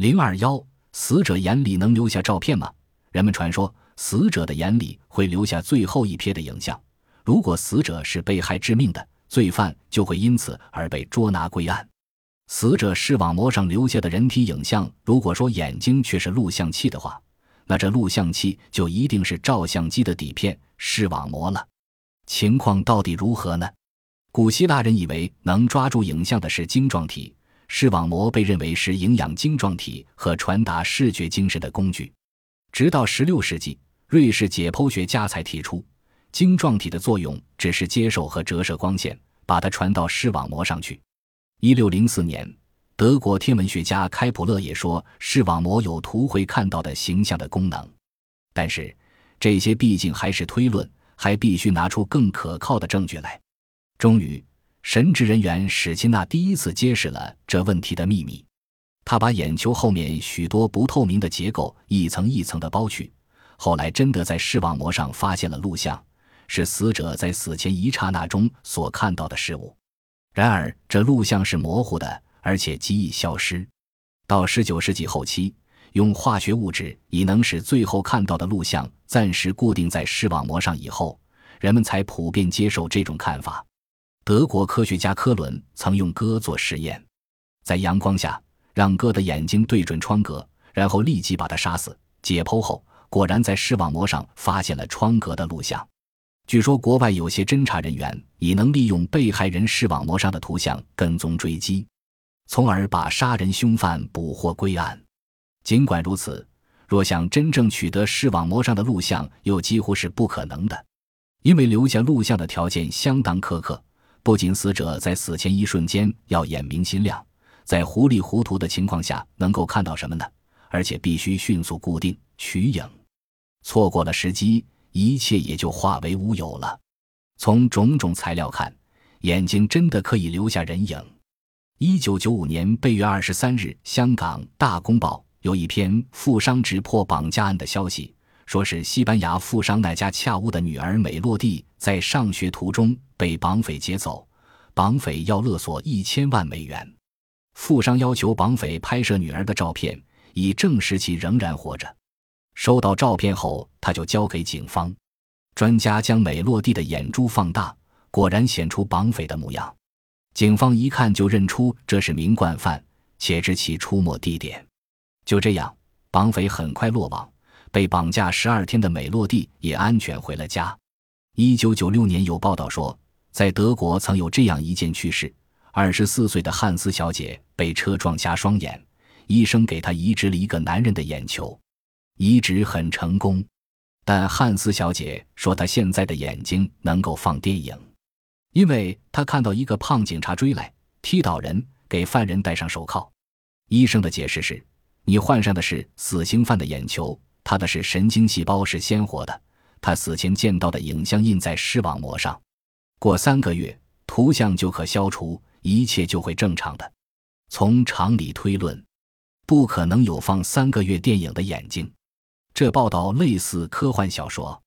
零二幺，死者眼里能留下照片吗？人们传说，死者的眼里会留下最后一瞥的影像。如果死者是被害致命的，罪犯就会因此而被捉拿归案。死者视网膜上留下的人体影像，如果说眼睛却是录像器的话，那这录像器就一定是照相机的底片视网膜了。情况到底如何呢？古希腊人以为能抓住影像的是晶状体。视网膜被认为是营养晶状体和传达视觉精神的工具，直到16世纪，瑞士解剖学家才提出，晶状体的作用只是接受和折射光线，把它传到视网膜上去。1604年，德国天文学家开普勒也说，视网膜有图会看到的形象的功能。但是，这些毕竟还是推论，还必须拿出更可靠的证据来。终于。神职人员史钦纳第一次揭示了这问题的秘密。他把眼球后面许多不透明的结构一层一层的剥去，后来真的在视网膜上发现了录像，是死者在死前一刹那中所看到的事物。然而，这录像是模糊的，而且极易消失。到19世纪后期，用化学物质已能使最后看到的录像暂时固定在视网膜上以后，人们才普遍接受这种看法。德国科学家科伦曾用鸽做实验，在阳光下让鸽的眼睛对准窗格，然后立即把它杀死。解剖后，果然在视网膜上发现了窗格的录像。据说，国外有些侦查人员已能利用被害人视网膜上的图像跟踪追击，从而把杀人凶犯捕获归案。尽管如此，若想真正取得视网膜上的录像，又几乎是不可能的，因为留下录像的条件相当苛刻。不仅死者在死前一瞬间要眼明心亮，在糊里糊涂的情况下能够看到什么呢？而且必须迅速固定取影，错过了时机，一切也就化为乌有了。从种种材料看，眼睛真的可以留下人影。一九九五年八月二十三日，香港《大公报》有一篇富商直破绑架案的消息。说是西班牙富商那家恰乌的女儿美洛蒂在上学途中被绑匪劫走，绑匪要勒索一千万美元，富商要求绑匪拍摄女儿的照片，以证实其仍然活着。收到照片后，他就交给警方。专家将美洛蒂的眼珠放大，果然显出绑匪的模样。警方一看就认出这是名惯犯，且知其出没地点。就这样，绑匪很快落网。被绑架十二天的美洛蒂也安全回了家。一九九六年有报道说，在德国曾有这样一件趣事：二十四岁的汉斯小姐被车撞瞎双眼，医生给她移植了一个男人的眼球，移植很成功。但汉斯小姐说，她现在的眼睛能够放电影，因为她看到一个胖警察追来，踢倒人，给犯人戴上手铐。医生的解释是：你患上的是死刑犯的眼球。他的是神经细胞是鲜活的，他死前见到的影像印在视网膜上，过三个月图像就可消除，一切就会正常的。从常理推论，不可能有放三个月电影的眼睛。这报道类似科幻小说。